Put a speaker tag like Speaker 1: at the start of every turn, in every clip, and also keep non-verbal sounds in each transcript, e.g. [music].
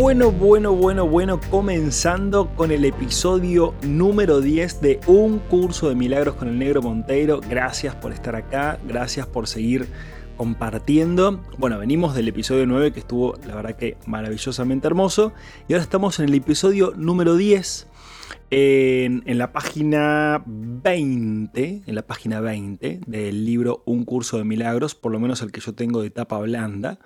Speaker 1: Bueno, bueno, bueno, bueno, comenzando con el episodio número 10 de Un curso de milagros con el negro Monteiro. Gracias por estar acá, gracias por seguir compartiendo. Bueno, venimos del episodio 9 que estuvo, la verdad que maravillosamente hermoso. Y ahora estamos en el episodio número 10. En, en, la página 20, en la página 20 del libro Un curso de milagros, por lo menos el que yo tengo de tapa blanda.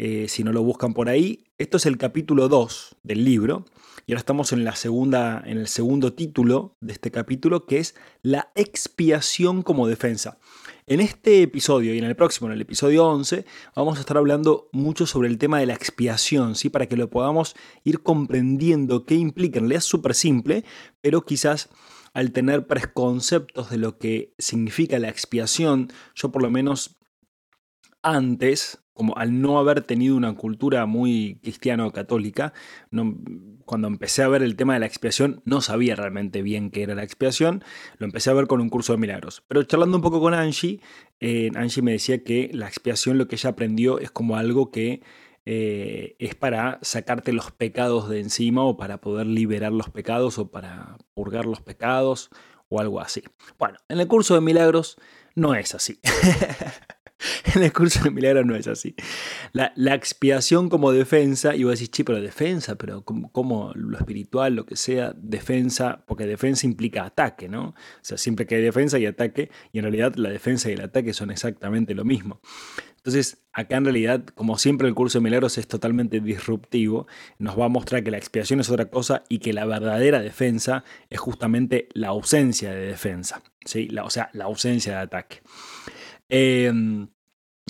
Speaker 1: Eh, si no lo buscan por ahí. Esto es el capítulo 2 del libro. Y ahora estamos en, la segunda, en el segundo título de este capítulo, que es la expiación como defensa. En este episodio y en el próximo, en el episodio 11, vamos a estar hablando mucho sobre el tema de la expiación, ¿sí? para que lo podamos ir comprendiendo qué implica. En realidad es súper simple, pero quizás al tener preconceptos de lo que significa la expiación, yo por lo menos antes como al no haber tenido una cultura muy cristiano-católica, cuando empecé a ver el tema de la expiación, no sabía realmente bien qué era la expiación, lo empecé a ver con un curso de milagros. Pero charlando un poco con Angie, eh, Angie me decía que la expiación lo que ella aprendió es como algo que eh, es para sacarte los pecados de encima o para poder liberar los pecados o para purgar los pecados o algo así. Bueno, en el curso de milagros no es así. [laughs] [laughs] en el curso de milagros no es así. La, expiación como defensa, y vos decís, sí, pero defensa, pero como, lo espiritual, lo que sea, defensa, porque defensa implica ataque, ¿no? O sea, siempre que hay defensa hay ataque, y en realidad la defensa y el ataque son exactamente lo mismo. Entonces, acá en realidad, como siempre el curso de milagros es totalmente disruptivo, nos va a mostrar que la expiación es otra cosa y que la verdadera defensa es justamente la ausencia de defensa, ¿sí? o sea, la ausencia de ataque. Em,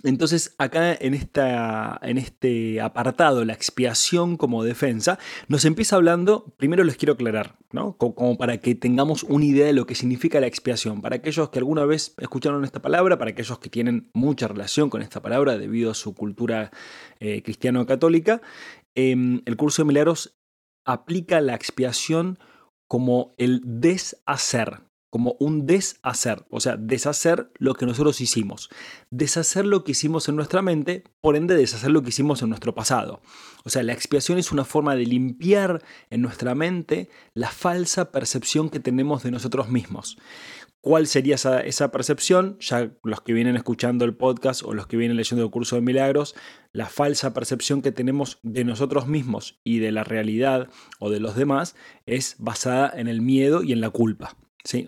Speaker 1: entonces, acá en, esta, en este apartado, la expiación como defensa, nos empieza hablando, primero les quiero aclarar, ¿no? como, para que tengamos una idea de lo que significa la expiación. Para aquellos que alguna vez escucharon esta palabra, para aquellos que tienen mucha relación con esta palabra debido a su cultura eh, cristiano-católica, em, el curso de milagros aplica la expiación como el deshacer, como un deshacer, o sea, deshacer lo que nosotros hicimos, deshacer lo que hicimos en nuestra mente, por ende deshacer lo que hicimos en nuestro pasado. O sea, la expiación es una forma de limpiar en nuestra mente la falsa percepción que tenemos de nosotros mismos. ¿Cuál sería esa, percepción? Ya los que vienen escuchando el podcast o los que vienen leyendo el curso de milagros, la falsa percepción que tenemos de nosotros mismos y de la realidad o de los demás es basada en el miedo y en la culpa.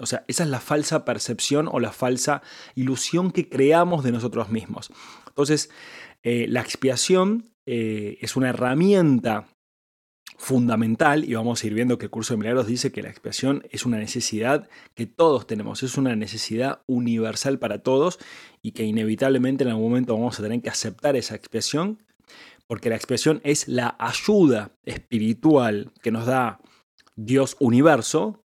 Speaker 1: O sea, esa es la falsa percepción o la falsa ilusión que creamos de nosotros mismos. Entonces, eh, la expiación eh, es una herramienta fundamental y vamos a ir viendo que el curso de milagros dice que la expiación es una necesidad que todos tenemos, es una necesidad universal para todos y que inevitablemente en algún momento vamos a tener que aceptar esa expiación porque la expiación es la ayuda espiritual que nos da Dios universo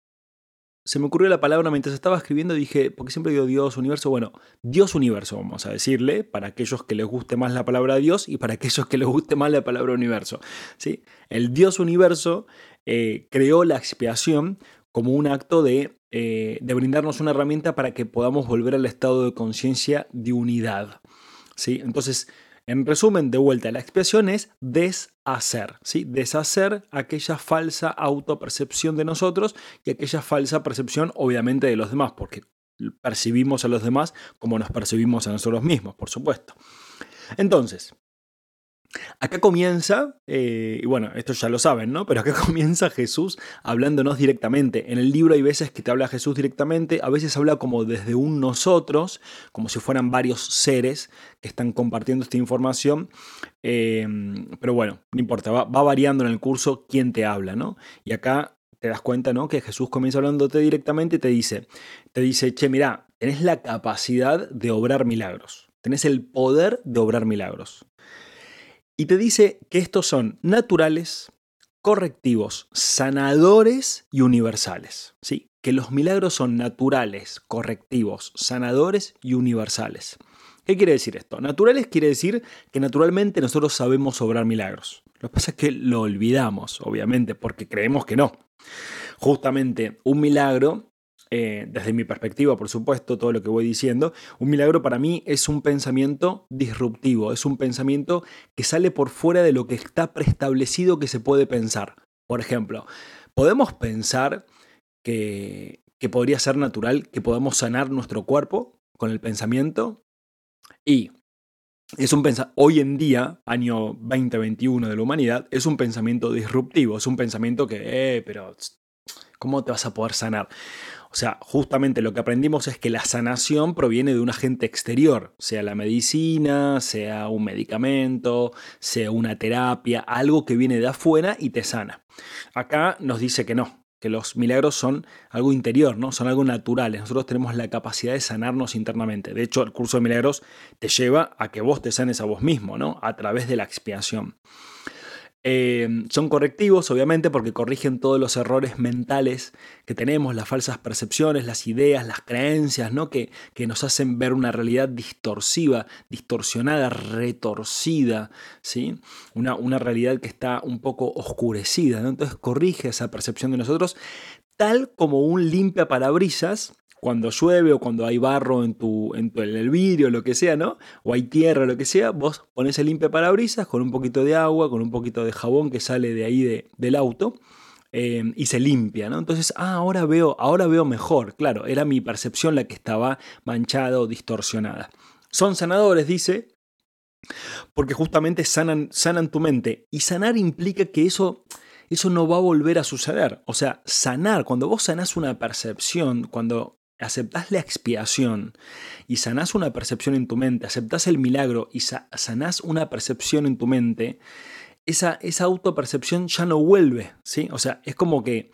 Speaker 1: se me ocurrió la palabra mientras estaba escribiendo, dije, porque siempre digo Dios, universo, bueno, Dios universo, vamos a decirle, para aquellos que les guste más la palabra Dios y para aquellos que les guste más la palabra universo. ¿sí? El Dios universo eh, creó la expiación como un acto de, eh, de, brindarnos una herramienta para que podamos volver al estado de conciencia de unidad. ¿sí? Entonces, en resumen, de vuelta, la expiación es deshacer, ¿sí? deshacer aquella falsa autopercepción de nosotros y aquella falsa percepción obviamente de los demás, porque percibimos a los demás como nos percibimos a nosotros mismos, por supuesto. Entonces, Acá comienza, eh, y bueno, esto ya lo saben, ¿no? Pero acá [laughs] comienza Jesús hablándonos directamente. En el libro hay veces que te habla Jesús directamente, a veces habla como desde un nosotros, como si fueran varios seres que están compartiendo esta información. Eh, pero bueno, no importa, va, va, variando en el curso quién te habla, ¿no? Y acá te das cuenta, ¿no? Que Jesús comienza hablándote directamente y te dice, te dice, che, mira, tenés la capacidad de obrar milagros, tenés el poder de obrar milagros. Y te dice que estos son naturales, correctivos, sanadores y universales. ¿sí? Que los milagros son naturales, correctivos, sanadores y universales. ¿Qué quiere decir esto? Naturales quiere decir que naturalmente nosotros sabemos obrar milagros. Lo que pasa es que lo olvidamos, obviamente, porque creemos que no. Justamente un milagro eh, desde mi perspectiva, por supuesto, todo lo que voy diciendo, un milagro para mí es un pensamiento disruptivo, es un pensamiento que sale por fuera de lo que está preestablecido que se puede pensar. Por ejemplo, podemos pensar que, que podría ser natural que podamos sanar nuestro cuerpo con el pensamiento y es un hoy en día, año 2021 de la humanidad, es un pensamiento disruptivo, es un pensamiento que, eh, pero ¿cómo te vas a poder sanar? O sea, justamente lo que aprendimos es que la sanación proviene de un agente exterior, sea la medicina, sea un medicamento, sea una terapia, algo que viene de afuera y te sana. Acá nos dice que no, que los milagros son algo interior, ¿no? Son algo naturales. Nosotros tenemos la capacidad de sanarnos internamente. De hecho, el curso de milagros te lleva a que vos te sanes a vos mismo, ¿no? A través de la expiación. Eh, son correctivos, obviamente, porque corrigen todos los errores mentales que tenemos, las falsas percepciones, las ideas, las creencias, ¿no? que, que nos hacen ver una realidad distorsiva, distorsionada, retorcida, ¿sí? una, una realidad que está un poco oscurecida. Entonces corrige esa percepción de nosotros, tal como un limpia parabrisas cuando llueve o cuando hay barro en, tu, en, el vidrio, lo que sea, ¿no? O hay tierra, lo que sea, vos pones el limpia parabrisas con un poquito de agua, con un poquito de jabón que sale de ahí del auto. Eh, y se limpia, ¿no? Entonces, ah, ahora veo, ahora veo mejor. Claro, era mi percepción la que estaba manchada o distorsionada. Son sanadores, dice, porque justamente sanan, sanan tu mente. Y sanar implica que eso eso no va a volver a suceder. O sea, sanar, cuando vos sanás una percepción, cuando aceptás la expiación y sanás una percepción en tu mente, aceptás el milagro y sanás una percepción en tu mente, esa, esa autopercepción ya no vuelve, ¿sí? O sea, es como que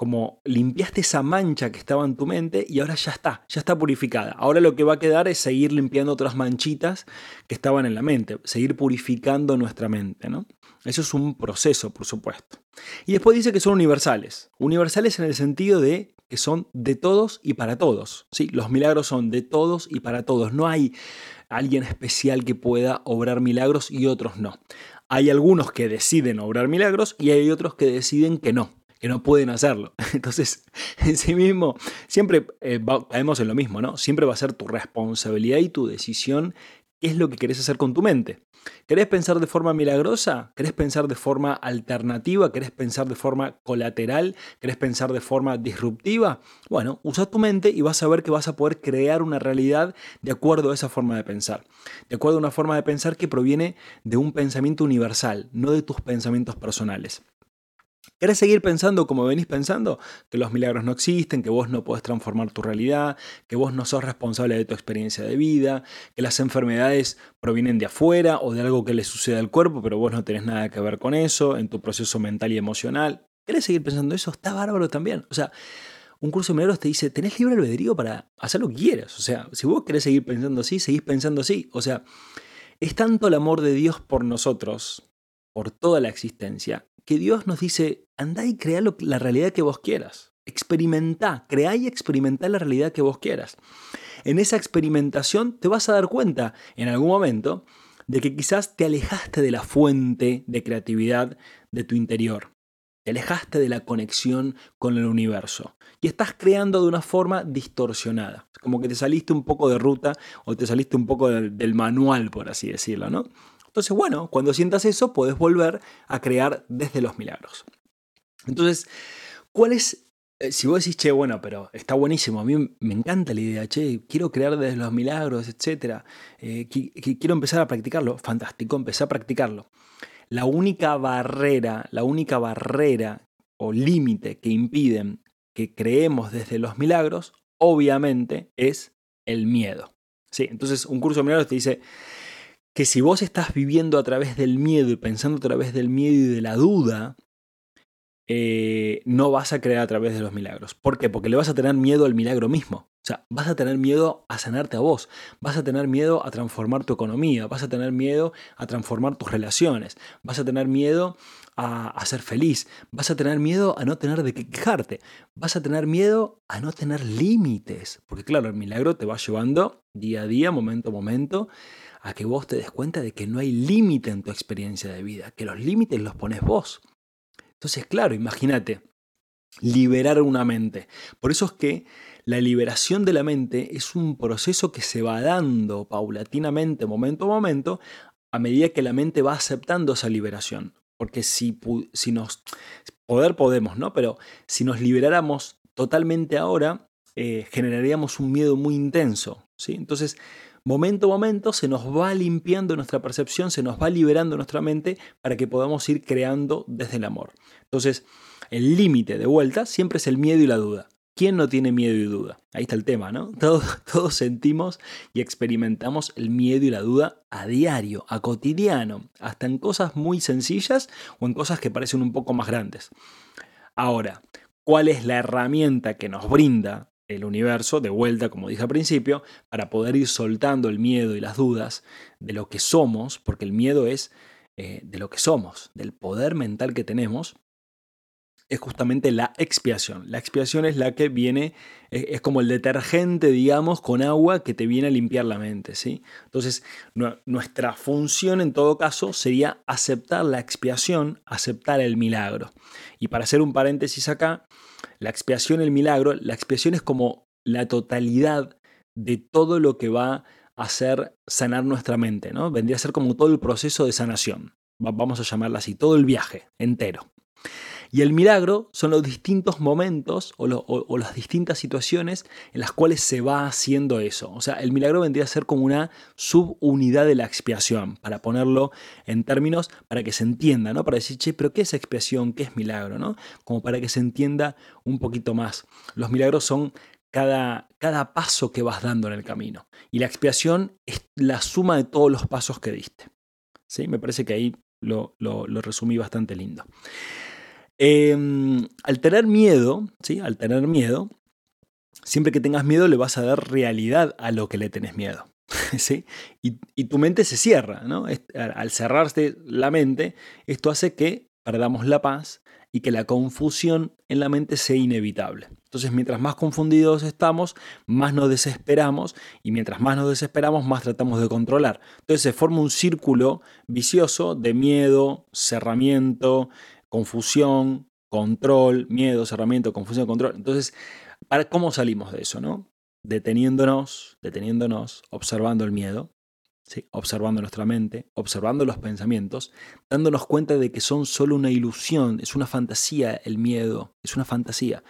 Speaker 1: como limpiaste esa mancha que estaba en tu mente y ahora ya está, ya está purificada. Ahora lo que va a quedar es seguir limpiando otras manchitas que estaban en la mente, seguir purificando nuestra mente, ¿no? Eso es un proceso, por supuesto. Y después dice que son universales. Universales en el sentido de que son de todos y para todos. ¿sí? Los milagros son de todos y para todos. No hay alguien especial que pueda obrar milagros y otros no. Hay algunos que deciden obrar milagros y hay otros que deciden que no, que no pueden hacerlo. [laughs] Entonces, en sí mismo, siempre eh, caemos en lo mismo, ¿no? Siempre va a ser tu responsabilidad y tu decisión es lo que querés hacer con tu mente. ¿Querés pensar de forma milagrosa? ¿Querés pensar de forma alternativa? ¿Querés pensar de forma colateral? ¿Querés pensar de forma disruptiva? Bueno, usa tu mente y vas a ver que vas a poder crear una realidad de acuerdo a esa forma de pensar. De acuerdo a una forma de pensar que proviene de un pensamiento universal, no de tus pensamientos personales. ¿Querés seguir pensando como venís pensando? Que los milagros no existen, que vos no podés transformar tu realidad, que vos no sos responsable de tu experiencia de vida, que las enfermedades provienen de afuera o de algo que le sucede al cuerpo, pero vos no tenés nada que ver con eso, en tu proceso mental y emocional. ¿Querés seguir pensando eso? Está bárbaro también. O sea, un curso de milagros te dice, tenés libre albedrío para hacer lo que quieras. O sea, si vos querés seguir pensando así, seguís pensando así. O sea, es tanto el amor de Dios por nosotros, por toda la existencia, que Dios nos dice, andá y crea la realidad que vos quieras. Experimenta, crea y experimenta la realidad que vos quieras. En esa experimentación te vas a dar cuenta en algún momento de que quizás te alejaste de la fuente de creatividad de tu interior. Te alejaste de la conexión con el universo y estás creando de una forma distorsionada, como que te saliste un poco de ruta o te saliste un poco del, del manual, por así decirlo, ¿no? Entonces, bueno, cuando sientas eso, puedes volver a crear desde los milagros. Entonces, ¿cuál es eh, si vos decís, che, bueno, pero está buenísimo, a mí me encanta la idea, che, quiero crear desde los milagros, etc. Eh, quiero empezar a practicarlo, fantástico, empecé a practicarlo. La única barrera, la única barrera o límite que impiden que creemos desde los milagros, obviamente, es el miedo. Sí, entonces un curso de milagros te dice, que si vos estás viviendo a través del miedo y pensando a través del miedo y de la duda, eh, no vas a creer a través de los milagros. ¿Por qué? Porque le vas a tener miedo al milagro mismo. O sea, vas a tener miedo a sanarte a vos, vas a tener miedo a transformar tu economía, vas a tener miedo a transformar tus relaciones, vas a tener miedo a, ser feliz, vas a tener miedo a no tener de qué quejarte, vas a tener miedo a no tener límites, porque claro, el milagro te va llevando día a día, momento a momento, a que vos te des cuenta de que no hay límite en tu experiencia de vida, que los límites los pones vos. Entonces, claro, imagínate, liberar una mente. Por eso es que la liberación de la mente es un proceso que se va dando paulatinamente, momento a momento, a medida que la mente va aceptando esa liberación. Porque si, si nos... Poder podemos, ¿no? Pero si nos liberáramos totalmente ahora, eh, generaríamos un miedo muy intenso. ¿sí? Entonces, momento a momento se nos va limpiando nuestra percepción, se nos va liberando nuestra mente para que podamos ir creando desde el amor. Entonces, el límite de vuelta siempre es el miedo y la duda. ¿Quién no tiene miedo y duda? Ahí está el tema, ¿no? [laughs] Todos, sentimos y experimentamos el miedo y la duda a diario, a cotidiano, hasta en cosas muy sencillas o en cosas que parecen un poco más grandes. Ahora, ¿cuál es la herramienta que nos brinda el universo, de vuelta, como dije al principio, para poder ir soltando el miedo y las dudas de lo que somos, porque el miedo es eh, de lo que somos, del poder mental que tenemos, es justamente la expiación. La expiación es la que viene, es, como el detergente, digamos, con agua que te viene a limpiar la mente. ¿sí? Entonces, nuestra función en todo caso sería aceptar la expiación, aceptar el milagro. Y para hacer un paréntesis acá, la expiación, el milagro, la expiación es como la totalidad de todo lo que va a hacer sanar nuestra mente, ¿no? Vendría a ser como todo el proceso de sanación, vamos a llamarla así, todo el viaje entero. Y el milagro son los distintos momentos o, las distintas situaciones en las cuales se va haciendo eso. O sea, el milagro vendría a ser como una subunidad de la expiación, para ponerlo en términos para que se entienda, ¿no? Para decir, che, pero ¿qué es expiación? ¿Qué es milagro? ¿no? Como para que se entienda un poquito más. Los milagros son cada, cada, paso que vas dando en el camino. Y la expiación es la suma de todos los pasos que diste. ¿Sí? Me parece que ahí lo, lo resumí bastante lindo. Em, al tener miedo, ¿sí? Al tener miedo, siempre que tengas miedo le vas a dar realidad a lo que le tenés miedo. [laughs] ¿sí? Y, tu mente se cierra, ¿no? Al cerrarse la mente, esto hace que perdamos la paz y que la confusión en la mente sea inevitable. Entonces, mientras más confundidos estamos, más nos desesperamos y mientras más nos desesperamos, más tratamos de controlar. Entonces se forma un círculo vicioso de miedo, cerramiento, confusión, control, miedo, cerramiento, confusión, control. Entonces, ¿para ¿cómo salimos de eso? ¿no? Deteniéndonos, deteniéndonos, observando el miedo, ¿sí? observando nuestra mente, observando los pensamientos, dándonos cuenta de que son solo una ilusión, es una fantasía el miedo, es una fantasía.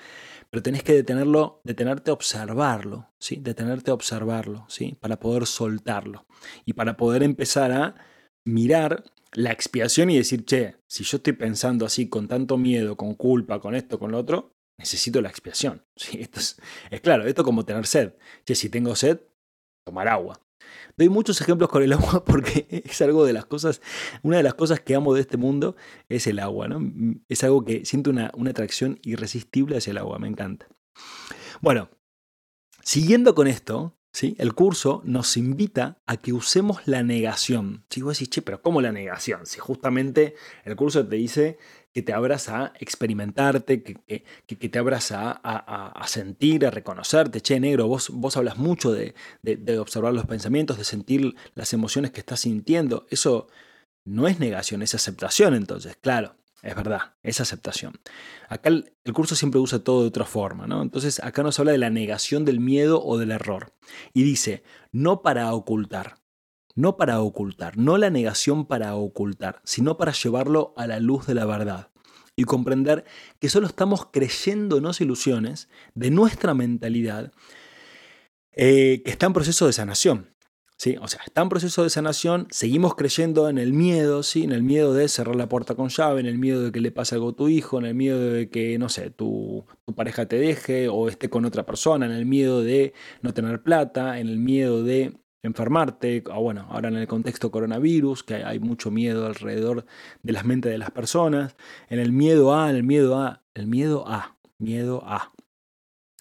Speaker 1: Pero tenés que detenerlo, detenerte a observarlo, ¿sí? detenerte a observarlo, ¿sí? para poder soltarlo y para poder empezar a mirar la expiación y decir, che, si yo estoy pensando así con tanto miedo, con culpa, con esto, con lo otro, necesito la expiación. [laughs] ¿sí? Esto es, claro, esto es como tener sed. Che, si tengo sed, tomar agua. Doy muchos ejemplos con el [laughs] agua porque es algo de las cosas, una de las cosas que amo de este mundo es el agua, ¿no? Es algo que siento una, una atracción irresistible hacia el agua, me encanta. Bueno, siguiendo con esto, el curso nos invita a que usemos la negación. Si vos decís, che, pero ¿cómo la negación? Si justamente el curso te dice que te abras a experimentarte, que, que, te abras a, sentir, a reconocerte. Che, negro, vos, vos hablas mucho de, de, observar los pensamientos, de sentir las emociones que estás sintiendo. Eso no es negación, es aceptación entonces, claro. Es verdad, es aceptación. Acá el, curso siempre usa todo de otra forma, ¿no? Entonces acá nos habla de la negación del miedo o del error. Y dice, no para ocultar, no para ocultar, no la negación para ocultar, sino para llevarlo a la luz de la verdad y comprender que solo estamos creyéndonos ilusiones de nuestra mentalidad eh, que está en proceso de sanación. ¿Sí? O sea, está en proceso de sanación, seguimos creyendo en el miedo, ¿sí? En el miedo de cerrar la puerta con llave, en el miedo de que le pase algo a tu hijo, en el miedo de que, no sé, tu, tu pareja te deje o esté con otra persona, en el miedo de no tener plata, en el miedo de enfermarte, o bueno, ahora en el contexto coronavirus, que hay mucho miedo alrededor de las mentes de las personas, en el miedo a, en el miedo a, el miedo a, miedo a.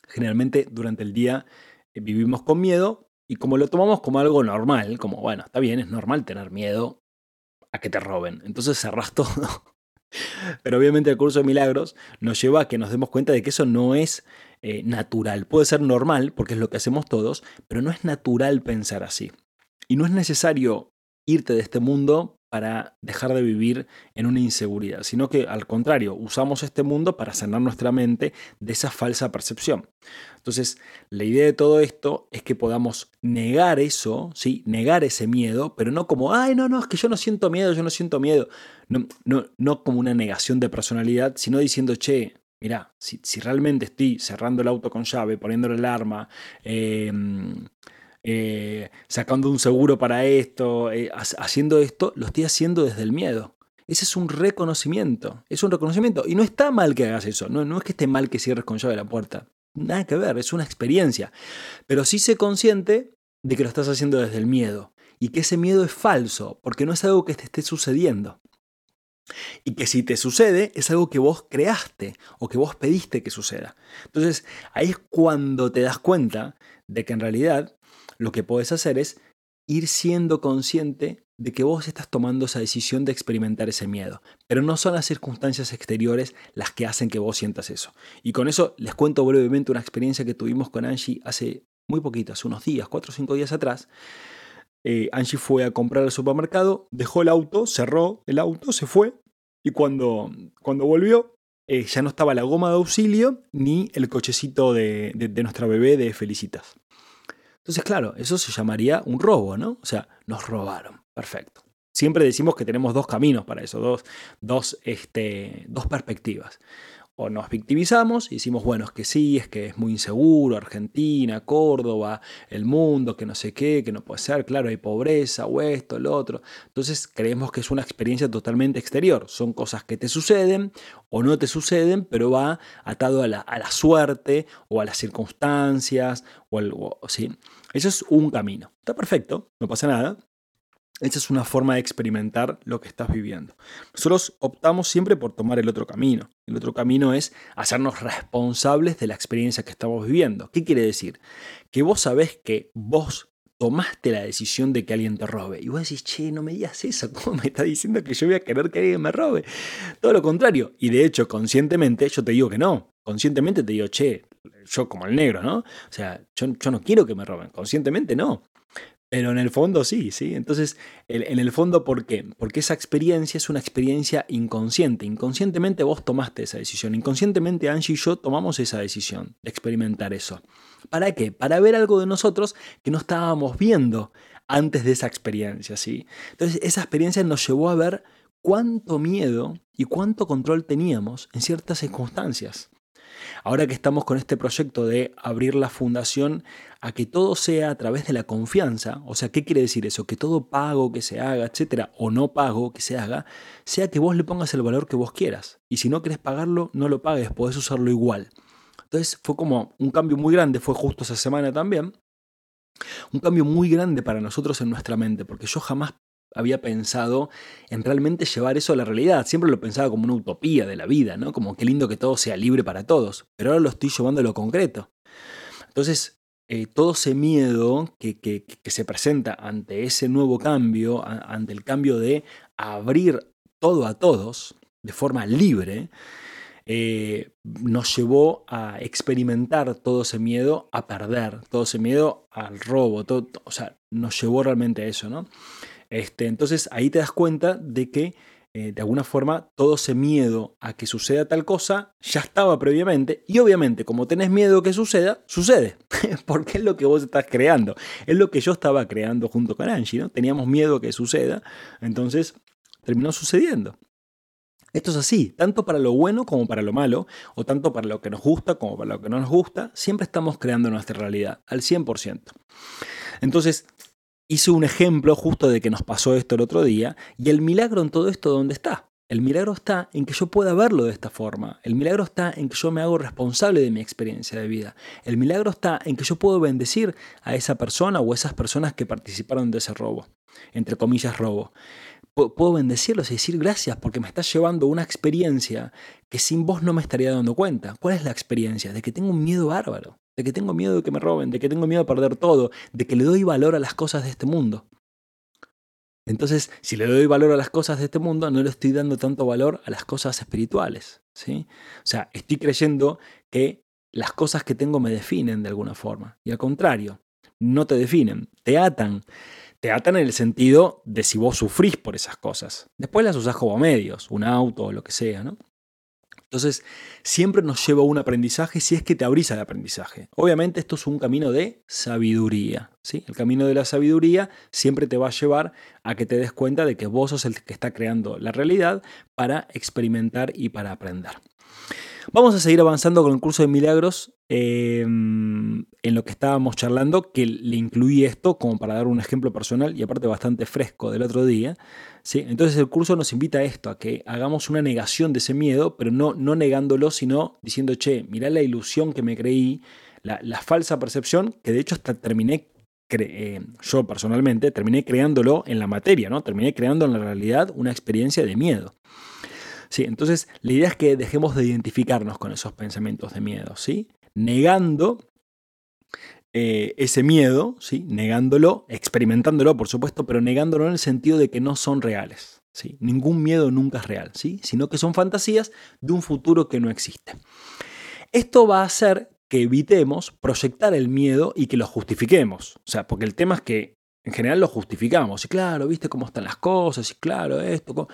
Speaker 1: Generalmente durante el día eh, vivimos con miedo y como lo tomamos como algo normal, como bueno, está bien, es normal tener miedo a que te roben, entonces cerrás [laughs] todo. Pero obviamente el curso de milagros nos lleva a que nos demos cuenta de que eso no es eh, natural. Puede ser normal, porque es lo que hacemos todos, pero no es natural pensar así. Y no es necesario irte de este mundo para dejar de vivir en una inseguridad, sino que al contrario, usamos este mundo para sanar nuestra mente de esa falsa percepción. Entonces, la idea de todo esto es que podamos negar eso, ¿sí? negar ese miedo, pero no como, ay, no, no, es que yo no siento miedo, yo no siento miedo. No, no, no como una negación de personalidad, sino diciendo, che, mira, si, realmente estoy cerrando el auto con llave, poniéndole el arma, em, eh, sacando un seguro para esto, eh, haciendo esto, lo estoy haciendo desde el miedo. Ese es un reconocimiento, es un reconocimiento. Y no está mal que hagas eso, no, no es que esté mal que cierres con llave la puerta. Nada que ver, es una experiencia. Pero sí sé consciente de que lo estás haciendo desde el miedo. Y que ese miedo es falso, porque no es algo que te esté sucediendo. Y que si te sucede es algo que vos creaste o que vos pediste que suceda. Entonces ahí es cuando te das cuenta de que en realidad lo que puedes hacer es ir siendo consciente de que vos estás tomando esa decisión de experimentar ese miedo. Pero no son las circunstancias exteriores las que hacen que vos sientas eso. Y con eso les cuento brevemente una experiencia que tuvimos con Angie hace muy poquito, hace unos días, cuatro o cinco días atrás. Eh, Angie fue a comprar al supermercado, dejó el auto, cerró el auto, se fue y cuando, cuando volvió eh, ya no estaba la goma de auxilio ni el cochecito de, de, nuestra bebé de Felicitas. Entonces, claro, eso se llamaría un robo, ¿no? O sea, nos robaron. Perfecto. Siempre decimos que tenemos dos caminos para eso, dos, dos, este, dos perspectivas o nos victimizamos y decimos, bueno, es que sí, es que es muy inseguro, Argentina, Córdoba, el mundo, que no sé qué, que no puede ser, claro, hay pobreza, o esto, lo otro. Entonces creemos que es una experiencia totalmente exterior, son cosas que te suceden o no te suceden, pero va atado a la, suerte o a las circunstancias, o algo, ¿sí? Eso es un camino. Está perfecto, no pasa nada, esa es una forma de experimentar lo que estás viviendo. Nosotros optamos siempre por tomar el otro camino. El otro camino es hacernos responsables de la experiencia que estamos viviendo. ¿Qué quiere decir? Que vos sabés que vos tomaste la decisión de que alguien te robe. Y vos decís, che, no me digas eso, [laughs] ¿cómo me está diciendo que yo voy a querer que alguien me robe? Todo lo contrario. Y de hecho, conscientemente, yo te digo que no. Conscientemente te digo, che, yo como el negro, ¿no? O sea, yo, no quiero que me roben. Conscientemente no. Pero en el fondo sí, ¿sí? Entonces, en el fondo, ¿por qué? Porque esa experiencia es una experiencia inconsciente. Inconscientemente vos tomaste esa decisión. Inconscientemente Angie y yo tomamos esa decisión de experimentar eso. ¿Para qué? Para ver algo de nosotros que no estábamos viendo antes de esa experiencia, ¿sí? Entonces, esa experiencia nos llevó a ver cuánto miedo y cuánto control teníamos en ciertas circunstancias. Ahora que estamos con este proyecto de abrir la fundación a que todo sea a través de la confianza, o sea, ¿qué quiere decir eso? Que todo pago que se haga, etcétera, o no pago que se haga, sea que vos le pongas el valor que vos quieras. Y si no querés pagarlo, no lo pagues, podés usarlo igual. Entonces fue como un cambio muy grande, fue justo esa semana también. Un cambio muy grande para nosotros en nuestra mente, porque yo jamás había pensado en realmente llevar eso a la realidad. Siempre lo pensaba como una utopía de la vida, ¿no? Como qué lindo que todo sea libre para todos. Pero ahora lo estoy llevando a lo concreto. Entonces, eh, todo ese miedo que, que, se presenta ante ese nuevo cambio, ante el cambio de abrir todo a todos de forma libre, eh, nos llevó a experimentar todo ese miedo a perder, todo ese miedo al robo, todo, o sea, nos llevó realmente a eso, ¿no? Este, entonces ahí te das cuenta de que eh, de alguna forma todo ese miedo a que suceda tal cosa ya estaba previamente y obviamente como tenés miedo que suceda, sucede, [laughs] porque es lo que vos estás creando, es lo que yo estaba creando junto con Angie, ¿no? Teníamos miedo que suceda, entonces terminó sucediendo. Esto es así, tanto para lo bueno como para lo malo, o tanto para lo que nos gusta como para lo que no nos gusta, siempre estamos creando nuestra realidad al 100%. Entonces, hice un ejemplo justo de que nos pasó esto el otro día, y el milagro en todo esto, ¿dónde está? El milagro está en que yo pueda verlo de esta forma. El milagro está en que yo me hago responsable de mi experiencia de vida. El milagro está en que yo puedo bendecir a esa persona o esas personas que participaron de ese robo. Entre comillas, robo. Puedo bendecirlos y decir gracias porque me estás llevando una experiencia que sin vos no me estaría dando cuenta. ¿Cuál es la experiencia? De que tengo un miedo bárbaro, de que tengo miedo de que me roben, de que tengo miedo de perder todo, de que le doy valor a las cosas de este mundo. Entonces, si le doy valor a las cosas de este mundo, no le estoy dando tanto valor a las cosas espirituales. ¿sí? O sea, estoy creyendo que las cosas que tengo me definen de alguna forma. Y al contrario, no te definen, te atan. Te atan en el sentido de si vos sufrís por esas cosas. Después las usás como medios, un auto o lo que sea, ¿no? Entonces, siempre nos lleva a un aprendizaje si es que te abrís al aprendizaje. Obviamente esto es un camino de sabiduría. ¿sí? El camino de la sabiduría siempre te va a llevar a que te des cuenta de que vos sos el que está creando la realidad para experimentar y para aprender. Vamos a seguir avanzando con el curso de milagros em, en lo que estábamos charlando, que le incluí esto como para dar un ejemplo personal y aparte bastante fresco del otro día. ¿sí? Entonces el curso nos invita a esto, a que hagamos una negación de ese miedo, pero no, no negándolo, sino diciendo, che, mirá la ilusión que me creí, la, falsa percepción, que de hecho hasta terminé eh, yo personalmente terminé creándolo en la materia, ¿no? Terminé creando en la realidad una experiencia de miedo. Sí, entonces la idea es que dejemos de identificarnos con esos pensamientos de miedo, ¿sí? Negando eh, ese miedo, ¿sí? Negándolo, experimentándolo, por supuesto, pero negándolo en el sentido de que no son reales. ¿sí? Ningún miedo nunca es real, ¿sí? Sino que son fantasías de un futuro que no existe. Esto va a hacer que evitemos proyectar el miedo y que lo justifiquemos. O sea, porque el tema es que en general lo justificamos. Y claro, viste cómo están las cosas, y claro, esto,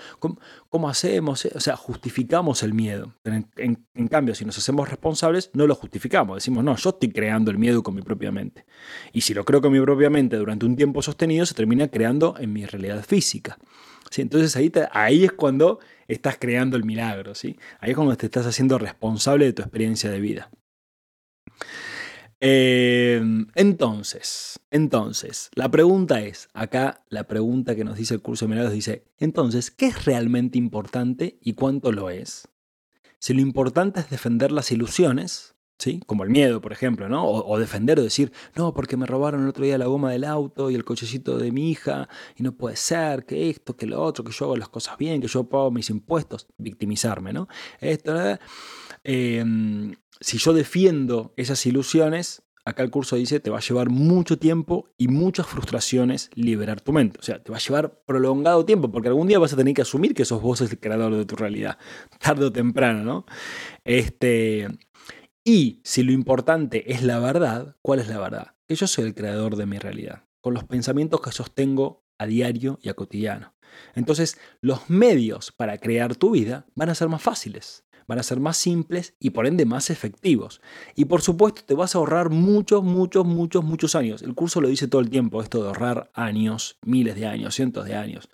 Speaker 1: cómo, hacemos. O sea, justificamos el miedo. en, cambio, si nos hacemos responsables, no lo justificamos. Decimos, no, yo estoy creando el miedo con mi propia mente. Y si lo creo con mi propia mente durante un tiempo sostenido, se termina creando en mi realidad física. ¿Sí? Entonces ahí, ahí es cuando estás creando el milagro. ¿sí? Ahí es cuando te estás haciendo responsable de tu experiencia de vida. Em, entonces, entonces, la pregunta es, acá la pregunta que nos dice el curso de milagros dice, entonces, ¿qué es realmente importante y cuánto lo es? Si lo importante es defender las ilusiones, ¿sí? Como el miedo, por ejemplo, ¿no? O, defender o decir, no, porque me robaron el otro día la goma del auto y el cochecito de mi hija, y no puede ser, que esto, que lo otro, que yo hago las cosas bien, que yo pago mis impuestos, victimizarme, ¿no? Esto, eh, si yo defiendo esas ilusiones, acá el curso dice, te va a llevar mucho tiempo y muchas frustraciones liberar tu mente. O sea, te va a llevar prolongado tiempo, porque algún día vas a tener que asumir que sos vos el creador de tu realidad, [laughs] tarde o temprano, ¿no? Este, y si lo importante es la verdad, ¿cuál es la verdad? Que yo soy el creador de mi realidad, con los pensamientos que sostengo a diario y a cotidiano. Entonces, los medios para crear tu vida van a ser más fáciles van a ser más simples y por ende más efectivos. Y por supuesto te vas a ahorrar muchos, muchos, muchos, muchos años. El curso lo dice todo el tiempo, esto de ahorrar años, miles de años, cientos de años,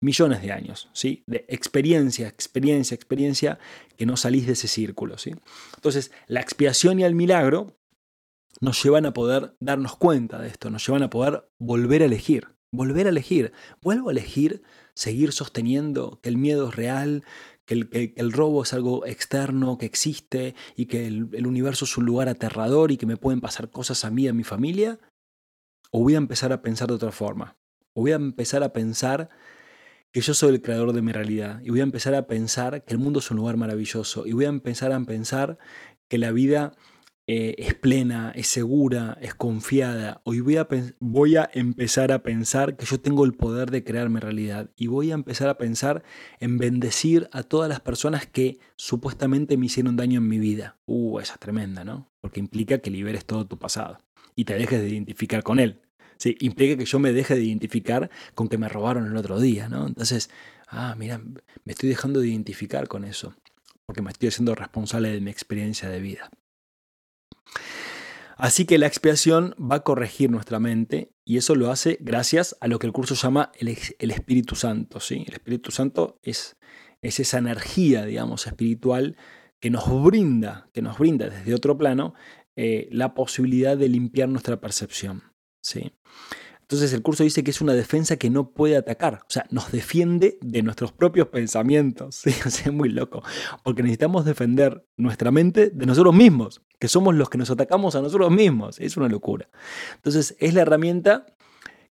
Speaker 1: millones de años, ¿sí? De experiencia, experiencia, experiencia, que no salís de ese círculo, ¿sí? Entonces, la expiación y el milagro nos llevan a poder darnos cuenta de esto, nos llevan a poder volver a elegir, volver a elegir. Vuelvo a elegir seguir sosteniendo que el miedo es real, que el, robo es algo externo, que existe y que el, universo es un lugar aterrador y que me pueden pasar cosas a mí a mi familia? ¿O voy a empezar a pensar de otra forma? ¿O voy a empezar a pensar que yo soy el creador de mi realidad? Y voy a empezar a pensar que el mundo es un lugar maravilloso. Y voy a empezar a pensar que la vida eh, es plena, es segura, es confiada. Hoy voy a, voy a empezar a pensar que yo tengo el poder de crear mi realidad y voy a empezar a pensar en bendecir a todas las personas que supuestamente me hicieron daño en mi vida. Uh, esa es tremenda, ¿no? Porque implica que liberes todo tu pasado y te dejes de identificar con él. Sí, implica que yo me deje de identificar con que me robaron el otro día, ¿no? Entonces, ah, mira, me estoy dejando de identificar con eso, porque me estoy haciendo responsable de mi experiencia de vida. Así que la expiación va a corregir nuestra mente y eso lo hace gracias a lo que el curso llama el, Espíritu Santo. ¿sí? El Espíritu Santo es, es, esa energía, digamos, espiritual que nos brinda, que nos brinda desde otro plano eh, la posibilidad de limpiar nuestra percepción. ¿sí? Entonces el curso dice que es una defensa que no puede atacar, o sea, nos defiende de nuestros propios pensamientos. [laughs] ¿sí? es muy loco, porque necesitamos defender nuestra mente de nosotros mismos, que somos los que nos atacamos a nosotros mismos. Es una locura. Entonces es la herramienta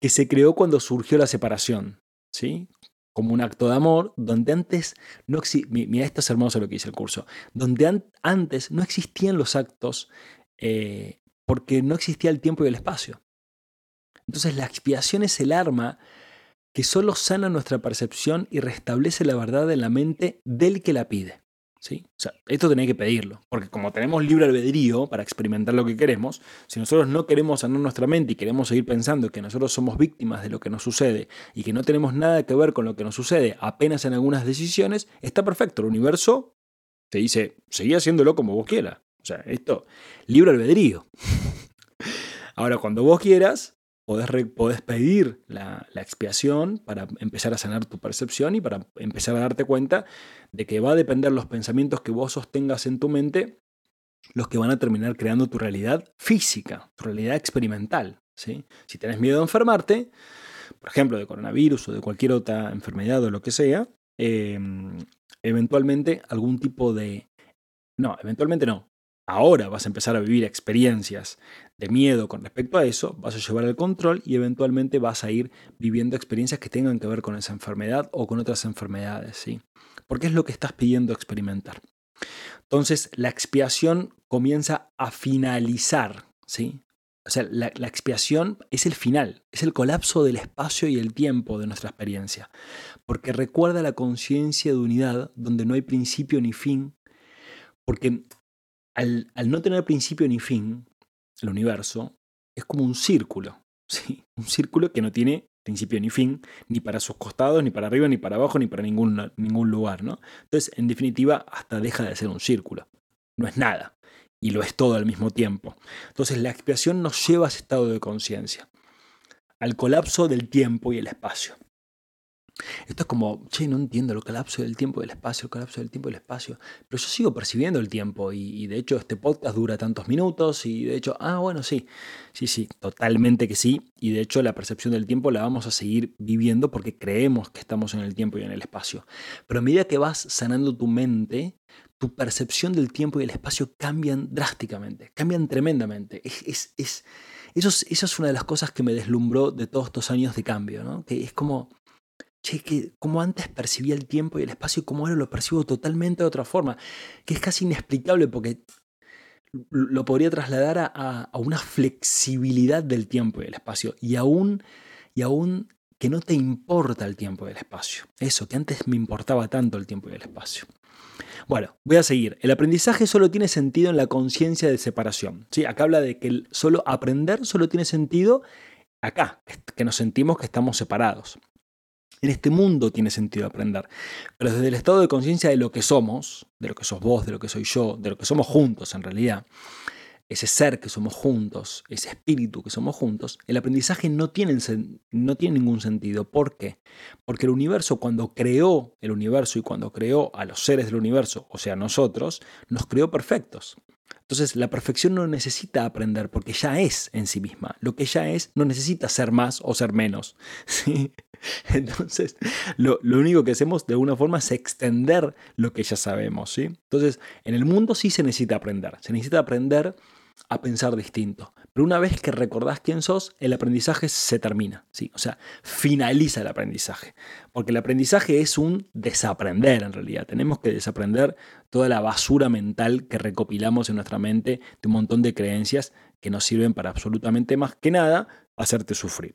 Speaker 1: que se creó cuando surgió la separación, ¿sí? como un acto de amor, donde antes no existía, mira, esto es hermoso lo que dice el curso, donde antes no existían los actos eh, porque no existía el tiempo y el espacio. Entonces la expiación es el arma que solo sana nuestra percepción y restablece la verdad en la mente del que la pide. ¿Sí? O sea, esto tenés que pedirlo, porque como tenemos libre albedrío para experimentar lo que queremos, si nosotros no queremos sanar nuestra mente y queremos seguir pensando que nosotros somos víctimas de lo que nos sucede y que no tenemos nada que ver con lo que nos sucede apenas en algunas decisiones, está perfecto. El universo te dice, seguí haciéndolo como vos quieras. O sea, esto, libre albedrío. [laughs] Ahora, cuando vos quieras, podés, pedir la, expiación para empezar a sanar tu percepción y para empezar a darte cuenta de que va a depender los pensamientos que vos sostengas en tu mente los que van a terminar creando tu realidad física, tu realidad experimental. Si tenés miedo a enfermarte, por ejemplo, de coronavirus o de cualquier otra enfermedad o lo que sea, em, eventualmente algún tipo de... No, eventualmente no ahora vas a empezar a vivir experiencias de miedo con respecto a eso, vas a llevar el control y eventualmente vas a ir viviendo experiencias que tengan que ver con esa enfermedad o con otras enfermedades, ¿sí? Porque es lo que estás pidiendo experimentar. Entonces, la expiación comienza a finalizar, ¿sí? O sea, la, la, expiación es el final, es el colapso del espacio y el tiempo de nuestra experiencia, porque recuerda la conciencia de unidad donde no hay principio ni fin, porque al, no tener principio ni fin, el universo es como un círculo, [laughs] ¿sí? un círculo que no tiene principio ni fin, ni para sus costados, ni para arriba, ni para abajo, ni para ningún, ningún lugar. ¿no? Entonces, en definitiva, hasta deja de ser un círculo. No es nada, y lo es todo al mismo tiempo. Entonces, la expiación nos lleva a ese estado de conciencia, al colapso del tiempo y el espacio. Esto es como, che, no entiendo el colapso del tiempo y del espacio, el colapso del tiempo y del espacio. Pero yo sigo percibiendo el tiempo y, de hecho este podcast dura tantos minutos y de hecho, ah, bueno, sí, sí, sí, totalmente que sí. Y de hecho la percepción del tiempo la vamos a seguir viviendo porque creemos que estamos en el tiempo y en el espacio. Pero a medida que vas sanando tu mente, tu percepción del tiempo y el espacio cambian drásticamente, cambian tremendamente. Es, es, es, eso, es, una de las cosas que me deslumbró de todos estos años de cambio, ¿no? Que es como che, que como antes percibía el tiempo y el espacio, como ahora lo percibo totalmente de otra forma, que es casi inexplicable porque lo podría trasladar a, una flexibilidad del tiempo y el espacio y aún, y aún que no te importa el tiempo y el espacio. Eso, que antes me importaba tanto el tiempo y el espacio. Bueno, voy a seguir. El aprendizaje solo tiene sentido en la conciencia de separación. ¿sí? Acá habla de que solo aprender solo tiene sentido acá, que nos sentimos que estamos separados. En este mundo tiene sentido aprender. Pero desde el estado de conciencia de lo que somos, de lo que sos vos, de lo que soy yo, de lo que somos juntos en realidad, ese ser que somos juntos, ese espíritu que somos juntos, el aprendizaje no tiene, no tiene ningún sentido. ¿Por qué? Porque el universo cuando creó el universo y cuando creó a los seres del universo, o sea, nosotros, nos creó perfectos. Entonces la perfección no necesita aprender porque ya es en sí misma. Lo que ya es no necesita ser más o ser menos. [laughs] ¿sí? Entonces lo, único que hacemos de alguna forma es extender lo que ya sabemos. ¿sí? Entonces en el mundo sí se necesita aprender. Se necesita aprender a pensar distinto. Pero una vez que recordás quién sos, el aprendizaje se termina. ¿sí? O sea, finaliza el aprendizaje. Porque el aprendizaje es un desaprender en realidad. Tenemos que desaprender toda la basura mental que recopilamos en nuestra mente de un montón de creencias que nos sirven para absolutamente más que nada hacerte sufrir.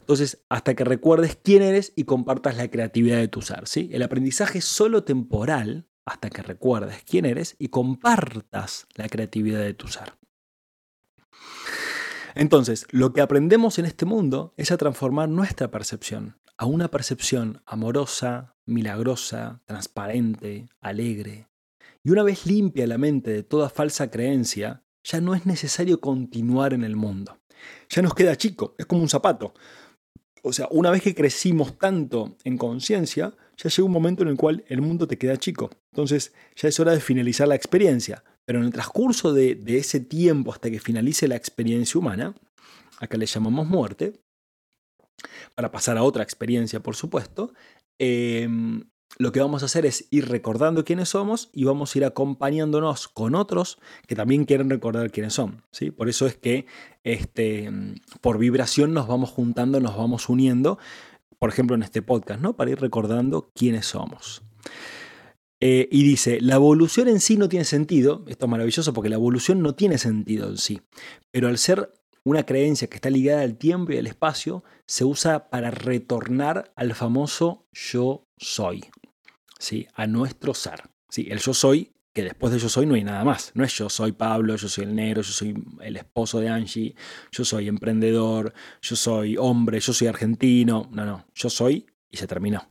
Speaker 1: Entonces, hasta que recuerdes quién eres y compartas la creatividad de tu ser. ¿sí? El aprendizaje es solo temporal hasta que recuerdes quién eres y compartas la creatividad de tu ser. Entonces, lo que aprendemos en este mundo es a transformar nuestra percepción a una percepción amorosa, milagrosa, transparente, alegre. Y una vez limpia la mente de toda falsa creencia, ya no es necesario continuar en el mundo. Ya nos queda chico, es como un zapato. O sea, una vez que crecimos tanto en conciencia, ya llega un momento en el cual el mundo te queda chico. Entonces ya es hora de finalizar la experiencia. Pero en el transcurso de, ese tiempo hasta que finalice la experiencia humana, acá le llamamos muerte, para pasar a otra experiencia, por supuesto, em, lo que vamos a hacer es ir recordando quiénes somos y vamos a ir acompañándonos con otros que también quieren recordar quiénes son. ¿sí? Por eso es que este, por vibración nos vamos juntando, nos vamos uniendo, por ejemplo en este podcast, ¿no? para ir recordando quiénes somos. Eh, y dice, la evolución en sí no tiene sentido, esto es maravilloso porque la evolución no tiene sentido en sí, pero al ser una creencia que está ligada al tiempo y al espacio, se usa para retornar al famoso yo soy, ¿sí? a nuestro ser. ¿sí? El yo soy, que después de yo soy no hay nada más. No es yo soy Pablo, yo soy el negro, yo soy el esposo de Angie, yo soy emprendedor, yo soy hombre, yo soy argentino. No, no, yo soy y se terminó.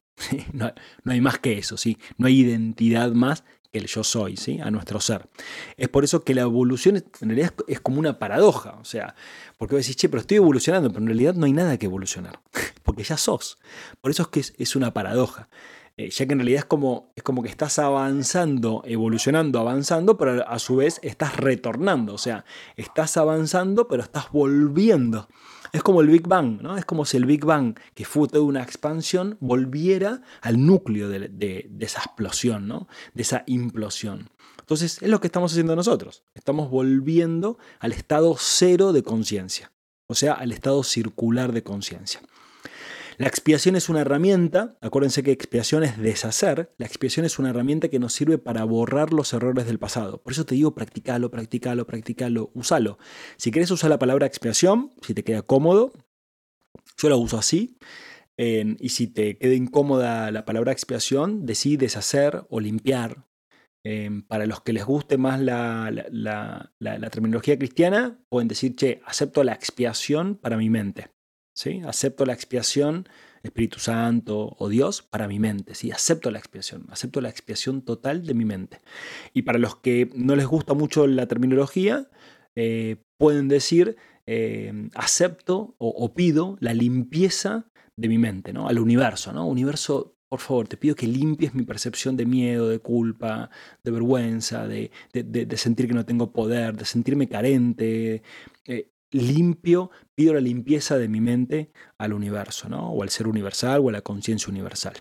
Speaker 1: No, no, hay más que eso, ¿sí? no hay identidad más que el yo soy, ¿sí? a nuestro ser. Es por eso que la evolución en realidad es, como una paradoja, o sea, porque vos decís, che, pero estoy evolucionando, pero en realidad no hay nada que evolucionar, [laughs] porque ya sos. Por eso es que es, una paradoja. Eh, ya que en realidad es como, es como que estás avanzando, evolucionando, avanzando, pero a su vez estás retornando, o sea, estás avanzando, pero estás volviendo. Es como el Big Bang, ¿no? Es como si el Big Bang, que fue toda una expansión, volviera al núcleo de, esa explosión, ¿no? De esa implosión. Entonces, es lo que estamos haciendo nosotros. Estamos volviendo al estado cero de conciencia, o sea, al estado circular de conciencia. La expiación es una herramienta, acuérdense que expiación es deshacer, la expiación es una herramienta que nos sirve para borrar los errores del pasado. Por eso te digo, practicalo, practicalo, practicalo, úsalo. Si quieres usar la palabra expiación, si te queda cómodo, yo la uso así. y si te queda incómoda la palabra expiación, decí deshacer o limpiar. Em, para los que les guste más la, la, terminología cristiana, pueden decir, che, acepto la expiación para mi mente. ¿Sí? Acepto la expiación, Espíritu Santo o Dios, para mi mente, ¿sí? Acepto la expiación, acepto la expiación total de mi mente. Y para los que no les gusta mucho la terminología, eh, pueden decir, eh, acepto o, pido la limpieza de mi mente, ¿no? Al universo, ¿no? Universo, por favor, te pido que limpies mi percepción de miedo, de culpa, de vergüenza, de, sentir que no tengo poder, de sentirme carente. Eh, limpio, pido la limpieza de mi mente al universo, ¿no? o al ser universal o a la conciencia universal.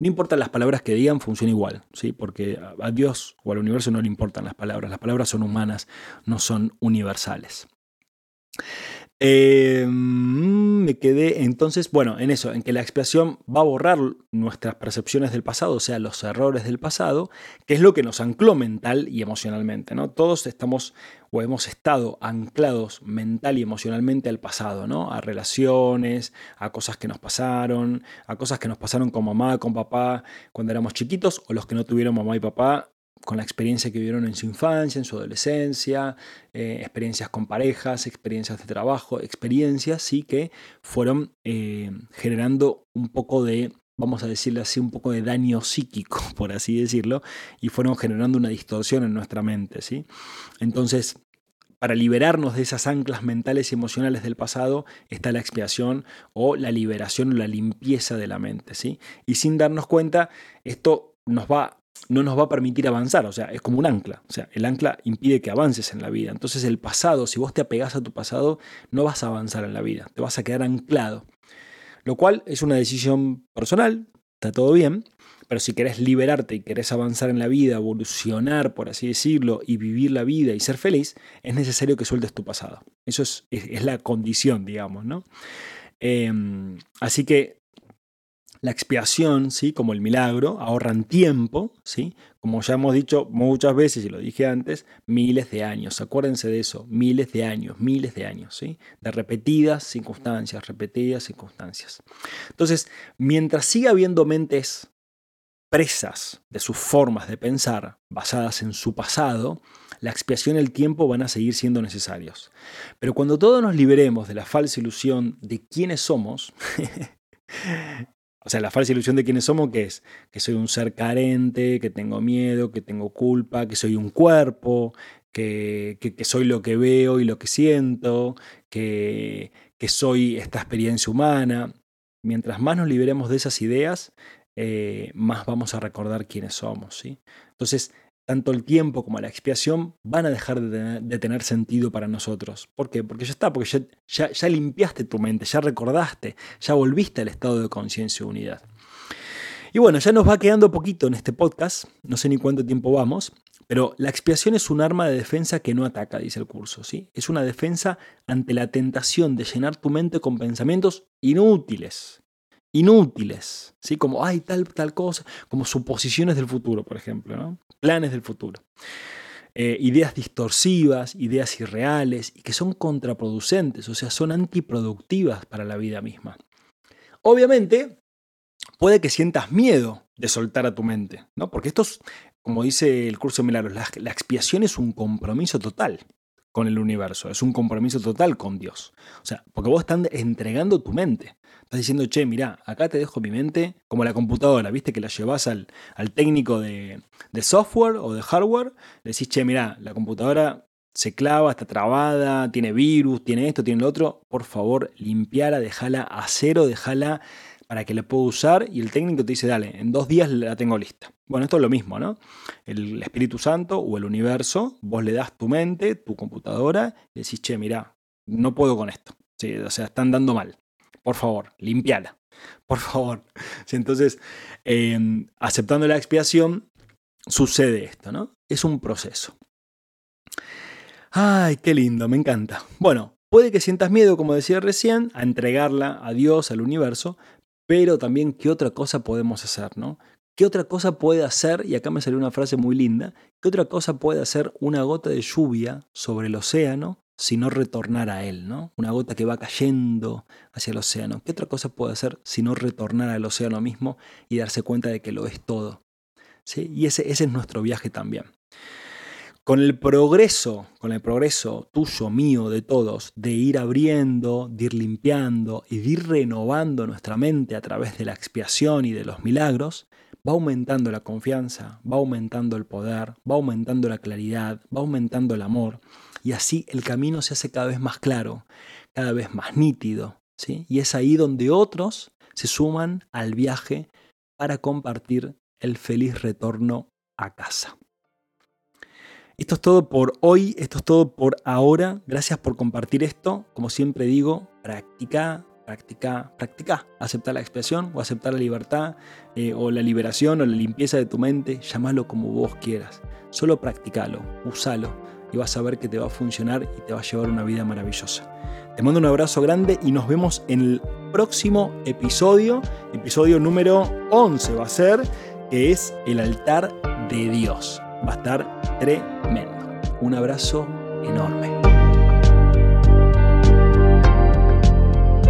Speaker 1: No importan las palabras que digan, funciona igual, ¿sí? porque a Dios o al universo no le importan las palabras. Las palabras son humanas, no son universales. Eh, me quedé entonces, bueno, en eso, en que la expiación va a borrar nuestras percepciones del pasado, o sea, los errores del pasado, que es lo que nos ancló mental y emocionalmente, ¿no? Todos estamos o hemos estado anclados mental y emocionalmente al pasado, ¿no? A relaciones, a cosas que nos pasaron, a cosas que nos pasaron con mamá, con papá cuando éramos chiquitos, o los que no tuvieron mamá y papá con la experiencia que vivieron en su infancia, en su adolescencia, eh, experiencias con parejas, experiencias de trabajo, experiencias sí que fueron eh, generando un poco de, vamos a decirle así, un poco de daño psíquico, [laughs] por así decirlo, y fueron generando una distorsión en nuestra mente. ¿sí? Entonces, para liberarnos de esas anclas mentales y emocionales del pasado está la expiación o la liberación o la limpieza de la mente. ¿sí? Y sin darnos cuenta, esto nos va no nos va a permitir avanzar, o sea, es como un ancla, o sea, el ancla impide que avances en la vida. Entonces el pasado, si vos te apegás a tu pasado, no vas a avanzar en la vida, te vas a quedar anclado. Lo cual es una decisión personal, está todo bien, pero si querés liberarte y querés avanzar en la vida, evolucionar, por así decirlo, y vivir la vida y ser feliz, es necesario que sueltes tu pasado. Eso es, la condición, digamos, ¿no? Em, así que la expiación, ¿sí? como el milagro, ahorran tiempo, ¿sí? como ya hemos dicho muchas veces y lo dije antes, miles de años. Acuérdense de eso, miles de años, miles de años, ¿sí? de repetidas circunstancias, repetidas circunstancias. Entonces, mientras siga habiendo mentes presas de sus formas de pensar basadas en su pasado, la expiación y el tiempo van a seguir siendo necesarios. Pero cuando todos nos liberemos de la falsa ilusión de quiénes somos, [laughs] O sea, la falsa ilusión de quiénes somos, que es que soy un ser carente, que tengo miedo, que tengo culpa, que soy un cuerpo, que, soy lo que veo y lo que siento, que, soy esta experiencia humana. Mientras más nos liberemos de esas ideas, eh, más vamos a recordar quiénes somos. ¿sí? Entonces, tanto el tiempo como la expiación van a dejar de tener, sentido para nosotros. ¿Por qué? Porque ya está, porque ya, limpiaste tu mente, ya recordaste, ya volviste al estado de conciencia y unidad. Y bueno, ya nos va quedando poquito en este podcast, no sé ni cuánto tiempo vamos, pero la expiación es un arma de defensa que no ataca, dice el curso, ¿sí? Es una defensa ante la tentación de llenar tu mente con pensamientos inútiles, inútiles, ¿sí? Como, hay tal, tal cosa, como suposiciones del futuro, por ejemplo. Planes del futuro. Eh, ideas distorsivas, ideas irreales y que son contraproducentes, o sea, son antiproductivas para la vida misma. Obviamente, puede que sientas miedo de soltar a tu mente, ¿no? Porque esto es, como dice el curso de Milagros, la expiación es un compromiso total con el universo, es un compromiso total con Dios. O sea, porque vos estás entregando tu mente. Estás diciendo, che, mira, acá te dejo mi mente, como la computadora, viste que la llevas al, al técnico de, de, software o de hardware, le decís, che, mira, la computadora se clava, está trabada, tiene virus, tiene esto, tiene lo otro, por favor, limpiala, déjala a cero, déjala para que la pueda usar y el técnico te dice, dale, en dos días la tengo lista. Bueno, esto es lo mismo, ¿no? El Espíritu Santo o el universo, vos le das tu mente, tu computadora, y decís, che, mira, no puedo con esto. Sí, o sea, están dando mal. Por favor, limpiala. [laughs] Por favor. entonces, em, aceptando la expiación, sucede esto, ¿no? Es un proceso. Ay, qué lindo, me encanta. Bueno, puede que sientas miedo, como decía recién, a entregarla a Dios, al universo, pero también qué otra cosa podemos hacer, ¿no? ¿Qué otra cosa puede hacer, y acá me salió una frase muy linda, qué otra cosa puede hacer una gota de lluvia sobre el océano si no retornar a él, ¿no? Una gota que va cayendo hacia el océano. ¿Qué otra cosa puede hacer si no retornar al océano mismo y darse cuenta de que lo es todo? ¿Sí? Y ese, ese es nuestro viaje también. Con el progreso, con el progreso tuyo, mío, de todos, de ir abriendo, de ir limpiando y de ir renovando nuestra mente a través de la expiación y de los milagros, va aumentando la confianza, va aumentando el poder, va aumentando la claridad, va aumentando el amor y así el camino se hace cada vez más claro, cada vez más nítido. ¿sí? Y es ahí donde otros se suman al viaje para compartir el feliz retorno a casa. Esto es todo por hoy, esto es todo por ahora. Gracias por compartir esto. Como siempre digo, practica, practica, practica. Aceptar la expresión o aceptar la libertad eh, o la liberación o la limpieza de tu mente. Llámalo como vos quieras. Solo practicalo, usalo y vas a ver que te va a funcionar y te va a llevar una vida maravillosa. Te mando un abrazo grande y nos vemos en el próximo episodio, episodio número 11 va a ser, que es el altar de Dios. Va a estar tremendo. Un abrazo enorme.